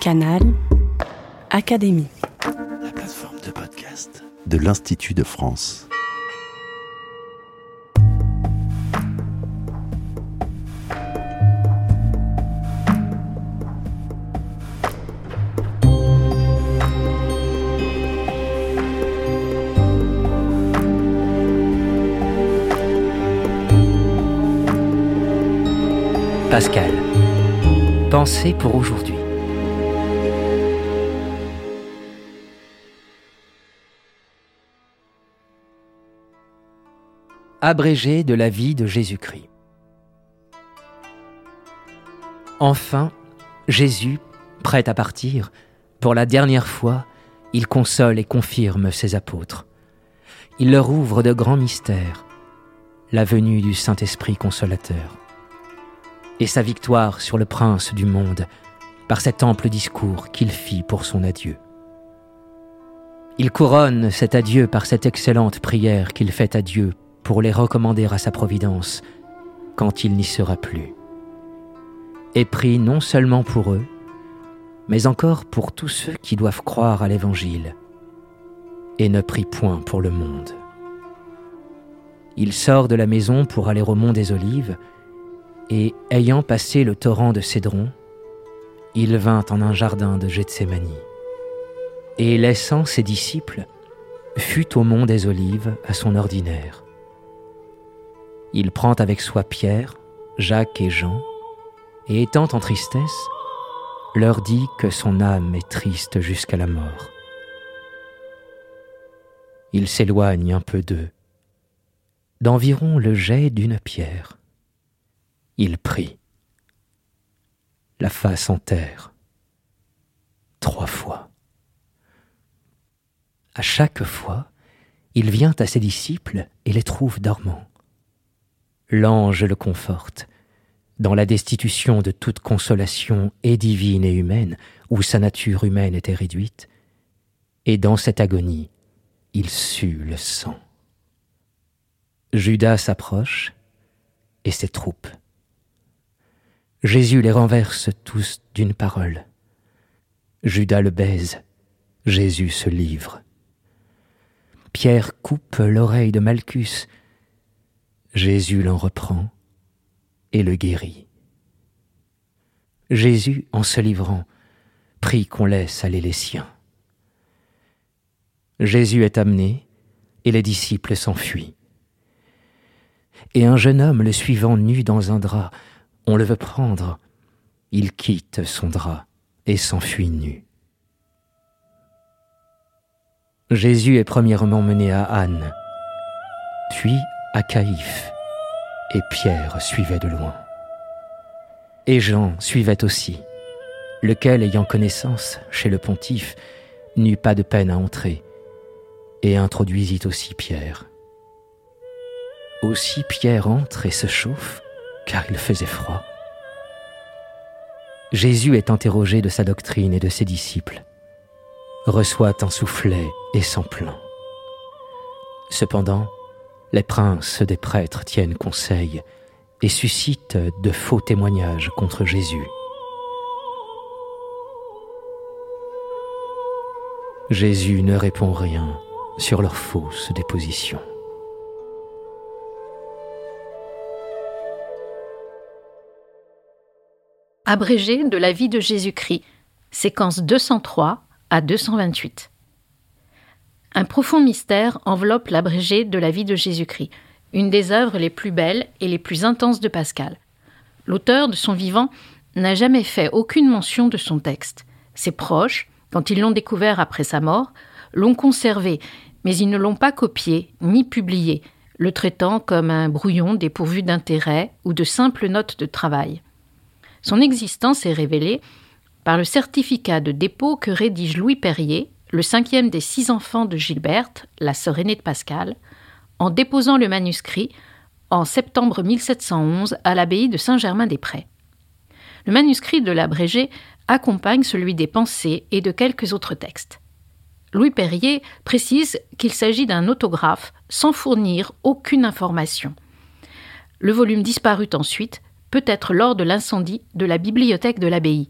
Canal Académie. La plateforme de podcast de l'Institut de France. Pascal. Pensée pour aujourd'hui. Abrégé de la vie de Jésus-Christ. Enfin, Jésus, prêt à partir, pour la dernière fois, il console et confirme ses apôtres. Il leur ouvre de grands mystères, la venue du Saint-Esprit consolateur et sa victoire sur le prince du monde par cet ample discours qu'il fit pour son adieu. Il couronne cet adieu par cette excellente prière qu'il fait à Dieu pour les recommander à sa providence quand il n'y sera plus. Et prie non seulement pour eux, mais encore pour tous ceux qui doivent croire à l'Évangile, et ne prie point pour le monde. Il sort de la maison pour aller au mont des Olives, et ayant passé le torrent de Cédron, il vint en un jardin de Gethsémanie. Et laissant ses disciples, fut au mont des Olives à son ordinaire. Il prend avec soi Pierre, Jacques et Jean, et étant en tristesse, leur dit que son âme est triste jusqu'à la mort. Il s'éloigne un peu d'eux, d'environ le jet d'une pierre il prie. La face en terre. Trois fois. À chaque fois, il vient à ses disciples et les trouve dormants. L'ange le conforte, dans la destitution de toute consolation et divine et humaine, où sa nature humaine était réduite, et dans cette agonie, il sue le sang. Judas s'approche, et ses troupes Jésus les renverse tous d'une parole. Judas le baise, Jésus se livre. Pierre coupe l'oreille de Malchus, Jésus l'en reprend et le guérit. Jésus, en se livrant, prie qu'on laisse aller les siens. Jésus est amené et les disciples s'enfuient. Et un jeune homme le suivant nu dans un drap, on le veut prendre. Il quitte son drap et s'enfuit nu. Jésus est premièrement mené à Anne, puis à Caïphe, et Pierre suivait de loin. Et Jean suivait aussi, lequel, ayant connaissance chez le pontife, n'eut pas de peine à entrer, et introduisit aussi Pierre. Aussi Pierre entre et se chauffe, car il faisait froid. Jésus est interrogé de sa doctrine et de ses disciples, reçoit un soufflet et s'en plaint. Cependant, les princes des prêtres tiennent conseil et suscitent de faux témoignages contre Jésus. Jésus ne répond rien sur leurs fausses dépositions. Abrégé de la vie de Jésus-Christ, séquence 203 à 228. Un profond mystère enveloppe l'abrégé de la vie de Jésus-Christ, une des œuvres les plus belles et les plus intenses de Pascal. L'auteur de son vivant n'a jamais fait aucune mention de son texte. Ses proches, quand ils l'ont découvert après sa mort, l'ont conservé, mais ils ne l'ont pas copié ni publié, le traitant comme un brouillon dépourvu d'intérêt ou de simples notes de travail. Son existence est révélée par le certificat de dépôt que rédige Louis Perrier, le cinquième des six enfants de Gilberte, la sœur aînée de Pascal, en déposant le manuscrit en septembre 1711 à l'abbaye de Saint-Germain-des-Prés. Le manuscrit de l'abrégé accompagne celui des pensées et de quelques autres textes. Louis Perrier précise qu'il s'agit d'un autographe sans fournir aucune information. Le volume disparut ensuite peut-être lors de l'incendie de la bibliothèque de l'abbaye.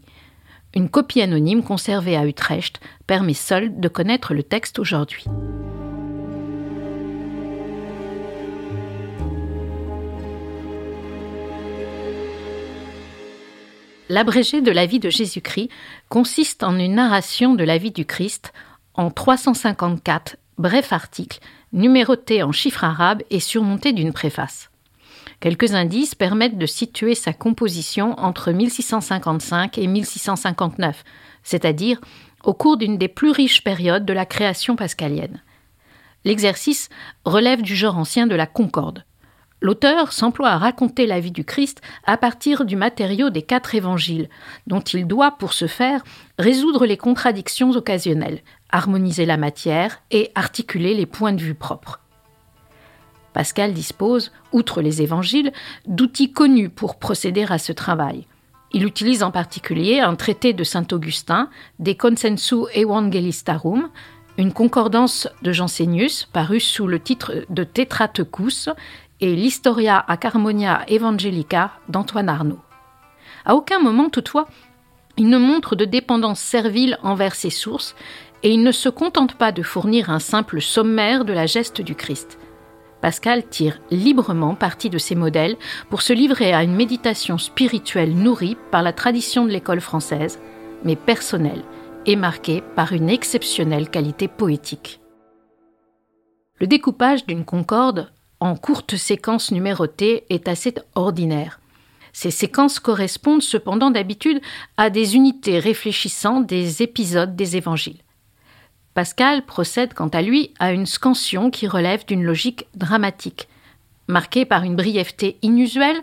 Une copie anonyme conservée à Utrecht permet seule de connaître le texte aujourd'hui. L'abrégé de la vie de Jésus-Christ consiste en une narration de la vie du Christ en 354 brefs articles numérotés en chiffres arabes et surmontés d'une préface. Quelques indices permettent de situer sa composition entre 1655 et 1659, c'est-à-dire au cours d'une des plus riches périodes de la création pascalienne. L'exercice relève du genre ancien de la concorde. L'auteur s'emploie à raconter la vie du Christ à partir du matériau des quatre évangiles, dont il doit, pour ce faire, résoudre les contradictions occasionnelles, harmoniser la matière et articuler les points de vue propres. Pascal dispose, outre les évangiles, d'outils connus pour procéder à ce travail. Il utilise en particulier un traité de saint Augustin, De Consensu Evangelistarum, une concordance de Jansénius parue sous le titre de Tetratecus et l'Historia Acarmonia Evangelica d'Antoine Arnaud. À aucun moment, toutefois, il ne montre de dépendance servile envers ses sources et il ne se contente pas de fournir un simple sommaire de la geste du Christ. Pascal tire librement parti de ces modèles pour se livrer à une méditation spirituelle nourrie par la tradition de l'école française, mais personnelle et marquée par une exceptionnelle qualité poétique. Le découpage d'une concorde en courtes séquences numérotées est assez ordinaire. Ces séquences correspondent cependant d'habitude à des unités réfléchissant des épisodes des évangiles. Pascal procède quant à lui à une scansion qui relève d'une logique dramatique. Marquée par une brièveté inusuelle,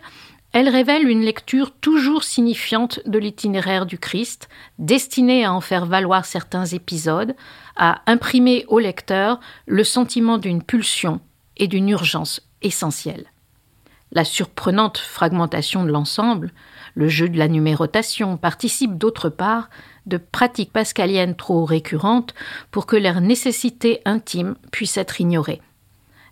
elle révèle une lecture toujours signifiante de l'itinéraire du Christ, destinée à en faire valoir certains épisodes, à imprimer au lecteur le sentiment d'une pulsion et d'une urgence essentielle. La surprenante fragmentation de l'ensemble, le jeu de la numérotation participent d'autre part de pratiques pascaliennes trop récurrentes pour que leur nécessité intime puisse être ignorée.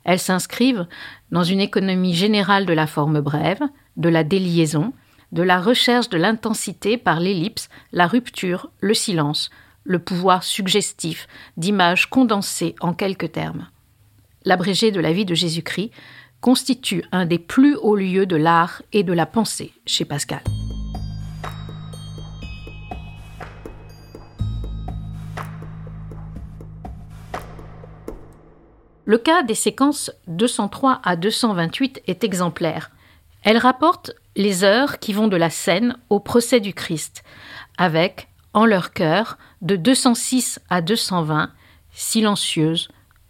Elles s'inscrivent dans une économie générale de la forme brève, de la déliaison, de la recherche de l'intensité par l'ellipse, la rupture, le silence, le pouvoir suggestif d'images condensées en quelques termes. L'abrégé de la vie de Jésus-Christ constitue un des plus hauts lieux de l'art et de la pensée chez Pascal. Le cas des séquences 203 à 228 est exemplaire. Elle rapporte les heures qui vont de la scène au procès du Christ, avec, en leur cœur, de 206 à 220, silencieuse,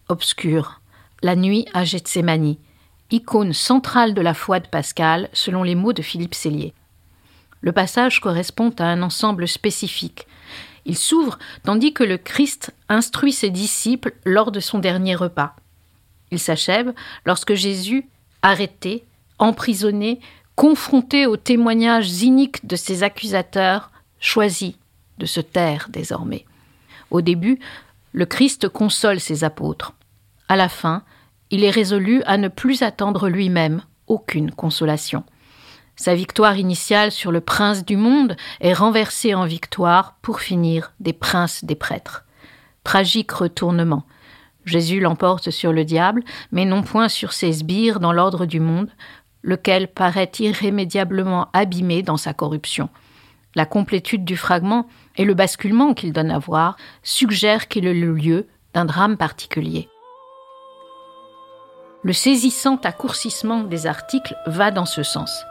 obscure, la nuit à Gethsemane, icône centrale de la foi de Pascal, selon les mots de Philippe Cellier. Le passage correspond à un ensemble spécifique. Il s'ouvre tandis que le Christ instruit ses disciples lors de son dernier repas. Il s'achève lorsque Jésus, arrêté, emprisonné, confronté aux témoignages iniques de ses accusateurs, choisit de se taire désormais. Au début, le Christ console ses apôtres. À la fin, il est résolu à ne plus attendre lui-même aucune consolation. Sa victoire initiale sur le prince du monde est renversée en victoire, pour finir, des princes des prêtres. Tragique retournement. Jésus l'emporte sur le diable, mais non point sur ses sbires dans l'ordre du monde, lequel paraît irrémédiablement abîmé dans sa corruption. La complétude du fragment et le basculement qu'il donne à voir suggèrent qu'il est le lieu d'un drame particulier. Le saisissant accourcissement des articles va dans ce sens.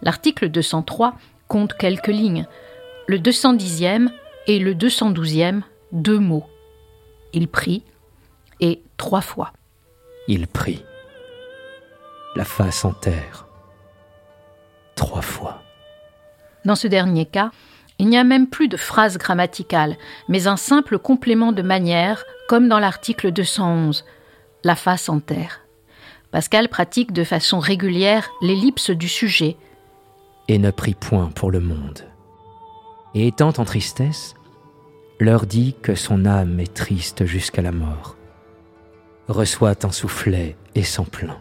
L'article 203 compte quelques lignes. Le 210e et le 212e, deux mots. Il prie, et trois fois. Il prie, la face en terre, trois fois. Dans ce dernier cas, il n'y a même plus de phrase grammaticale, mais un simple complément de manière, comme dans l'article 211, la face en terre. Pascal pratique de façon régulière l'ellipse du sujet. Et ne prie point pour le monde. Et étant en tristesse, leur dit que son âme est triste jusqu'à la mort reçoit un soufflet et s'en plaint.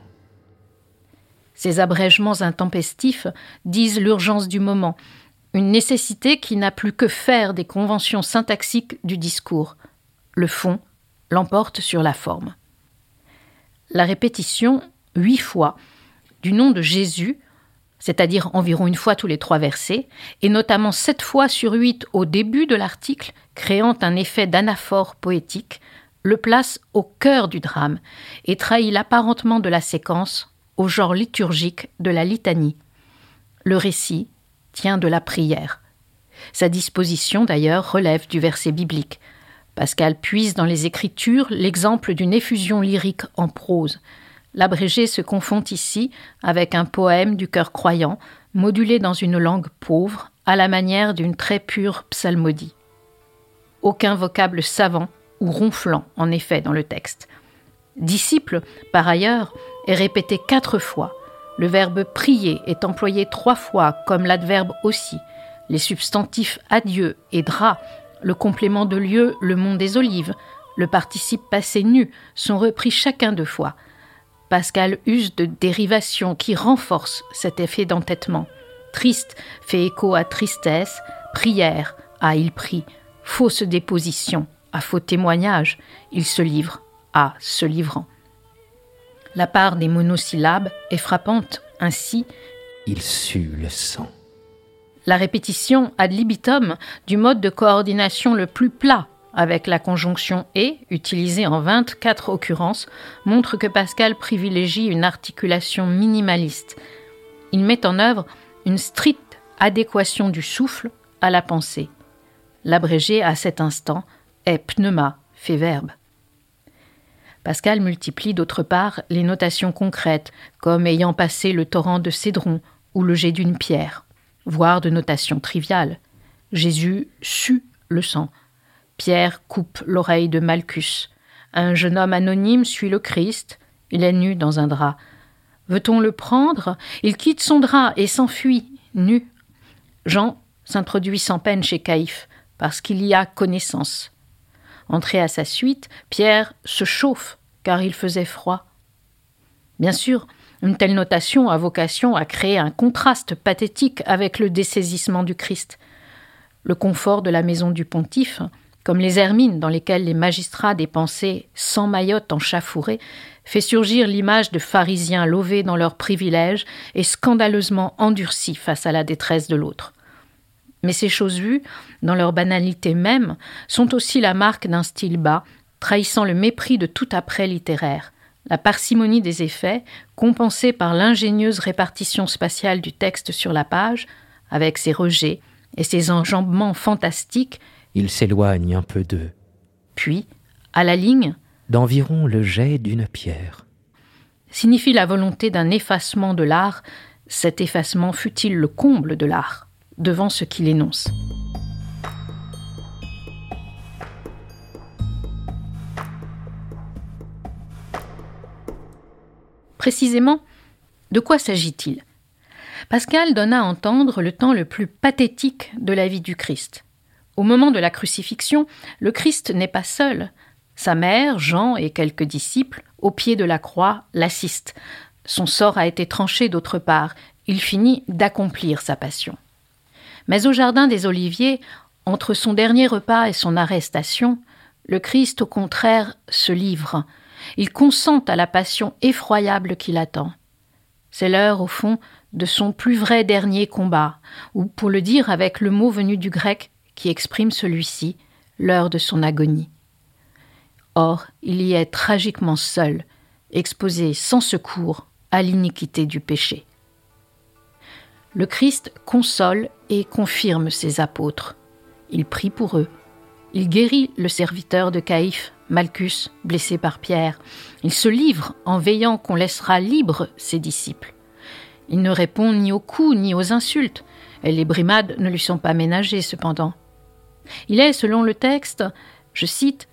Ces abrègements intempestifs disent l'urgence du moment. une nécessité qui n'a plus que faire des conventions syntaxiques du discours. Le fond l'emporte sur la forme. La répétition, huit fois, du nom de Jésus, c'est-à-dire environ une fois tous les trois versets, et notamment sept fois sur huit au début de l'article, créant un effet d'anaphore poétique, le place au cœur du drame et trahit l'apparentement de la séquence au genre liturgique de la litanie. Le récit tient de la prière. Sa disposition, d'ailleurs, relève du verset biblique. Pascal puise dans les Écritures l'exemple d'une effusion lyrique en prose. L'abrégé se confond ici avec un poème du cœur croyant, modulé dans une langue pauvre, à la manière d'une très pure psalmodie. Aucun vocable savant ou ronflant, en effet, dans le texte. Disciple, par ailleurs, est répété quatre fois. Le verbe prier est employé trois fois, comme l'adverbe aussi. Les substantifs adieu et drap, le complément de lieu le mont des olives, le participe passé nu sont repris chacun deux fois. Pascal use de dérivations qui renforcent cet effet d'entêtement. Triste fait écho à tristesse, prière à il prie, fausse déposition à faux témoignage, il se livre à se livrant. La part des monosyllabes est frappante, ainsi il sue le sang. La répétition ad libitum du mode de coordination le plus plat avec la conjonction et, utilisée en 24 occurrences, montre que Pascal privilégie une articulation minimaliste. Il met en œuvre une stricte adéquation du souffle à la pensée. L'abrégé à cet instant est pneuma, fait verbe. Pascal multiplie d'autre part les notations concrètes, comme ayant passé le torrent de Cédron ou le jet d'une pierre, voire de notations triviales. Jésus sue le sang. Pierre coupe l'oreille de Malchus. Un jeune homme anonyme suit le Christ. Il est nu dans un drap. Veut-on le prendre? Il quitte son drap et s'enfuit, nu. Jean s'introduit sans peine chez Caïphe, parce qu'il y a connaissance. Entré à sa suite, Pierre se chauffe, car il faisait froid. Bien sûr, une telle notation a vocation à créer un contraste pathétique avec le dessaisissement du Christ. Le confort de la maison du pontife, comme les hermines dans lesquelles les magistrats dépensaient sans maillotte en chafouré, fait surgir l'image de pharisiens lovés dans leurs privilèges et scandaleusement endurcis face à la détresse de l'autre. Mais ces choses vues, dans leur banalité même, sont aussi la marque d'un style bas, trahissant le mépris de tout après littéraire. La parcimonie des effets, compensée par l'ingénieuse répartition spatiale du texte sur la page, avec ses rejets et ses enjambements fantastiques, il s'éloigne un peu d'eux. Puis, à la ligne, d'environ le jet d'une pierre, signifie la volonté d'un effacement de l'art, cet effacement fut-il le comble de l'art devant ce qu'il énonce? Précisément, de quoi s'agit-il? Pascal donna à entendre le temps le plus pathétique de la vie du Christ. Au moment de la crucifixion, le Christ n'est pas seul. Sa mère, Jean et quelques disciples, au pied de la croix, l'assistent. Son sort a été tranché d'autre part. Il finit d'accomplir sa passion. Mais au jardin des Oliviers, entre son dernier repas et son arrestation, le Christ au contraire se livre. Il consent à la passion effroyable qui l'attend. C'est l'heure, au fond, de son plus vrai dernier combat, ou pour le dire avec le mot venu du grec qui exprime celui-ci, l'heure de son agonie. Or, il y est tragiquement seul, exposé sans secours à l'iniquité du péché le Christ console et confirme ses apôtres. Il prie pour eux. Il guérit le serviteur de Caïphe, Malchus, blessé par Pierre. Il se livre en veillant qu'on laissera libre ses disciples. Il ne répond ni aux coups ni aux insultes, et les brimades ne lui sont pas ménagées cependant. Il est, selon le texte, je cite,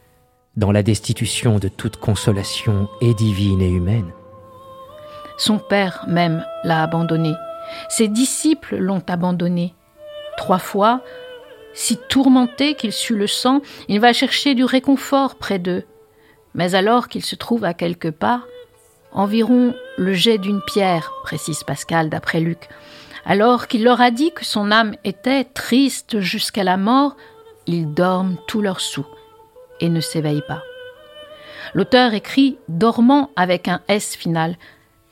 Dans la destitution de toute consolation et divine et humaine. Son père même l'a abandonné ses disciples l'ont abandonné. Trois fois, si tourmenté qu'il sut le sang, il va chercher du réconfort près d'eux. Mais alors qu'il se trouve à quelques pas, environ le jet d'une pierre, précise Pascal d'après Luc, Alors qu'il leur a dit que son âme était triste jusqu'à la mort, ils dorment tous leurs sous et ne s'éveillent pas. L'auteur écrit dormant avec un S final.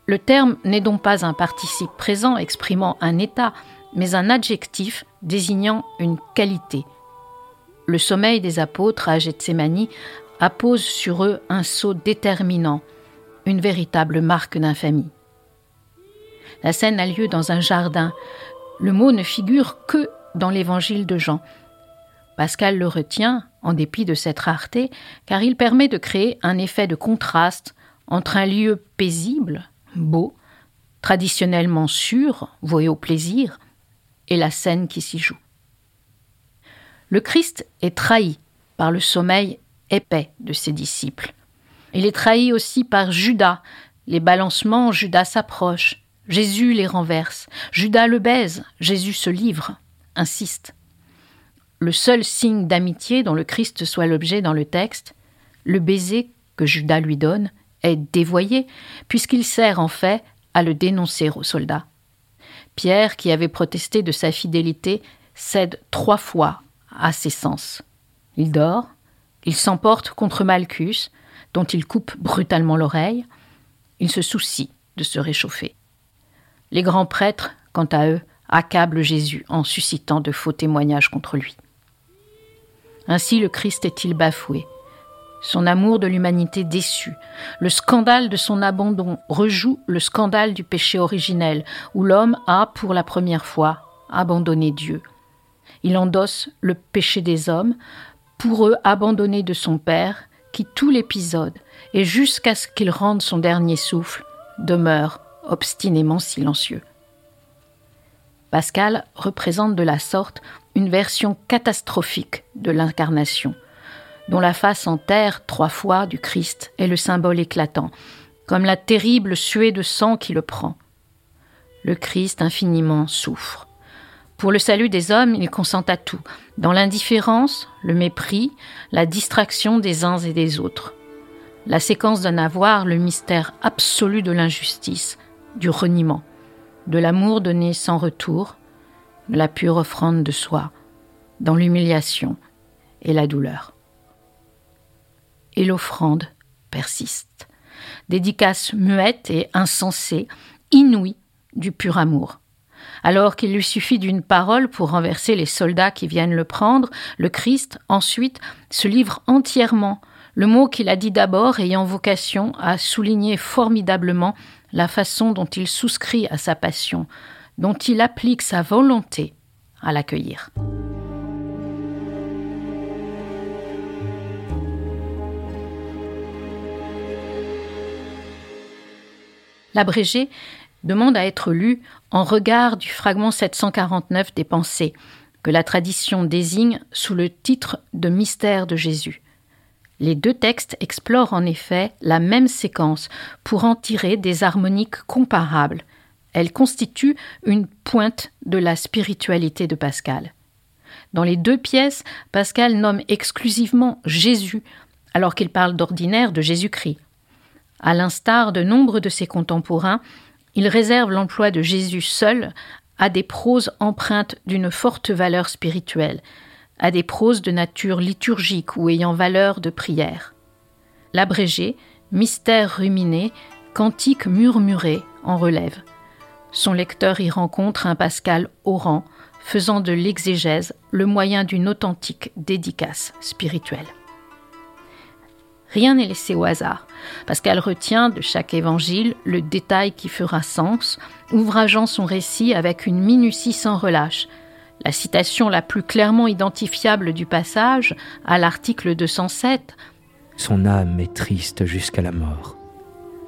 Le terme n'est donc pas un participe présent exprimant un état, mais un adjectif désignant une qualité. Le sommeil des apôtres à Gethsemane appose sur eux un sceau déterminant, une véritable marque d'infamie. La scène a lieu dans un jardin. Le mot ne figure que dans l'évangile de Jean. Pascal le retient, en dépit de cette rareté, car il permet de créer un effet de contraste entre un lieu paisible, beau, traditionnellement sûr, voué au plaisir, et la scène qui s'y joue. Le Christ est trahi par le sommeil épais de ses disciples. Il est trahi aussi par Judas. Les balancements, Judas s'approche. Jésus les renverse. Judas le baise. Jésus se livre, insiste. Le seul signe d'amitié dont le Christ soit l'objet dans le texte, le baiser que Judas lui donne, est dévoyé, puisqu'il sert en fait à le dénoncer aux soldats. Pierre, qui avait protesté de sa fidélité, cède trois fois à ses sens. Il dort, il s'emporte contre Malchus, dont il coupe brutalement l'oreille. Il se soucie de se réchauffer. Les grands prêtres, quant à eux, accablent Jésus en suscitant de faux témoignages contre lui. Ainsi le Christ est-il bafoué, son amour de l'humanité déçu, le scandale de son abandon rejoue le scandale du péché originel, où l'homme a, pour la première fois, abandonné Dieu. Il endosse le péché des hommes, pour eux abandonnés de son Père, qui tout l'épisode, et jusqu'à ce qu'il rende son dernier souffle, demeure obstinément silencieux. Pascal représente de la sorte une version catastrophique de l'incarnation, dont la face en terre trois fois du Christ est le symbole éclatant, comme la terrible suée de sang qui le prend. Le Christ infiniment souffre. Pour le salut des hommes, il consent à tout, dans l'indifférence, le mépris, la distraction des uns et des autres. La séquence donne à voir le mystère absolu de l'injustice, du reniement, de l'amour donné sans retour, de la pure offrande de soi, dans l'humiliation et la douleur. Et l'offrande persiste, dédicace muette et insensée, inouïe du pur amour. Alors qu'il lui suffit d'une parole pour renverser les soldats qui viennent le prendre, le Christ, ensuite, se livre entièrement, le mot qu'il a dit d'abord ayant vocation à souligner formidablement la façon dont il souscrit à sa passion, dont il applique sa volonté à l'accueillir. L'abrégé demande à être lu en regard du fragment 749 des Pensées, que la tradition désigne sous le titre de Mystère de Jésus. Les deux textes explorent en effet la même séquence pour en tirer des harmoniques comparables. Elle constitue une pointe de la spiritualité de Pascal. Dans les deux pièces, Pascal nomme exclusivement Jésus, alors qu'il parle d'ordinaire de Jésus-Christ. À l'instar de nombre de ses contemporains, il réserve l'emploi de Jésus seul à des proses empreintes d'une forte valeur spirituelle, à des proses de nature liturgique ou ayant valeur de prière. L'abrégé, mystère ruminé, cantique murmuré en relève. Son lecteur y rencontre un Pascal orant, faisant de l'exégèse le moyen d'une authentique dédicace spirituelle. Rien n'est laissé au hasard. Pascal retient de chaque évangile le détail qui fera sens, ouvrageant son récit avec une minutie sans relâche. La citation la plus clairement identifiable du passage, à l'article 207, Son âme est triste jusqu'à la mort.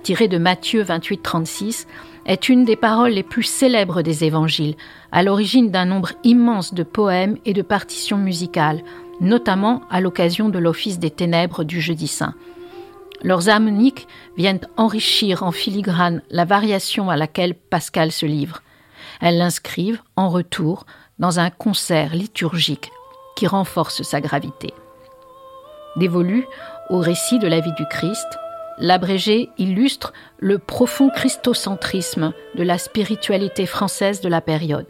tirée de Matthieu 28, 36, est une des paroles les plus célèbres des évangiles, à l'origine d'un nombre immense de poèmes et de partitions musicales, notamment à l'occasion de l'office des ténèbres du jeudi saint. Leurs harmoniques viennent enrichir en filigrane la variation à laquelle Pascal se livre. Elles l'inscrivent, en retour, dans un concert liturgique qui renforce sa gravité. Dévolu au récit de la vie du Christ, L'abrégé illustre le profond christocentrisme de la spiritualité française de la période.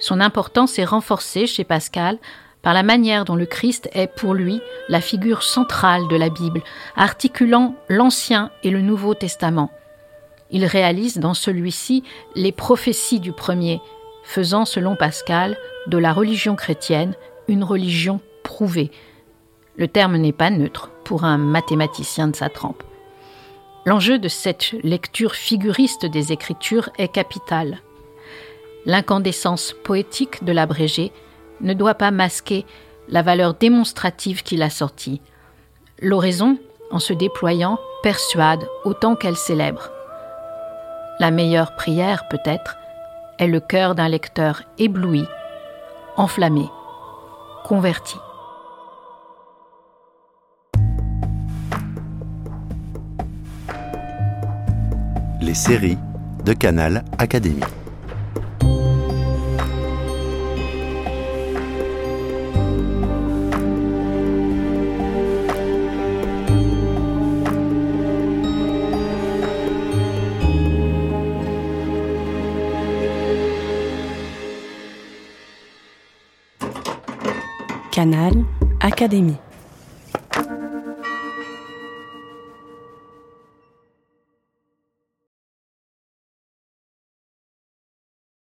Son importance est renforcée chez Pascal par la manière dont le Christ est pour lui la figure centrale de la Bible, articulant l'Ancien et le Nouveau Testament. Il réalise dans celui-ci les prophéties du premier, faisant, selon Pascal, de la religion chrétienne une religion prouvée. Le terme n'est pas neutre pour un mathématicien de sa trempe. L'enjeu de cette lecture figuriste des Écritures est capital. L'incandescence poétique de l'abrégé ne doit pas masquer la valeur démonstrative qu'il a sortie. L'oraison, en se déployant, persuade autant qu'elle célèbre. La meilleure prière, peut-être, est le cœur d'un lecteur ébloui, enflammé, converti. Les séries de Canal Académie. Académie.